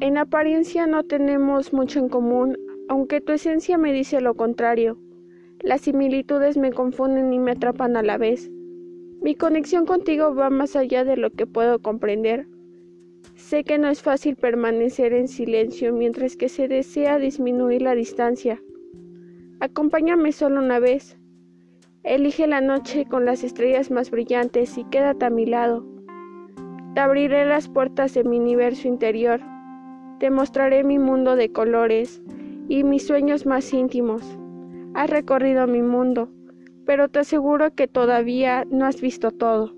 En apariencia no tenemos mucho en común, aunque tu esencia me dice lo contrario. Las similitudes me confunden y me atrapan a la vez. Mi conexión contigo va más allá de lo que puedo comprender. Sé que no es fácil permanecer en silencio mientras que se desea disminuir la distancia. Acompáñame solo una vez. Elige la noche con las estrellas más brillantes y quédate a mi lado. Te abriré las puertas de mi universo interior. Te mostraré mi mundo de colores y mis sueños más íntimos. Has recorrido mi mundo, pero te aseguro que todavía no has visto todo.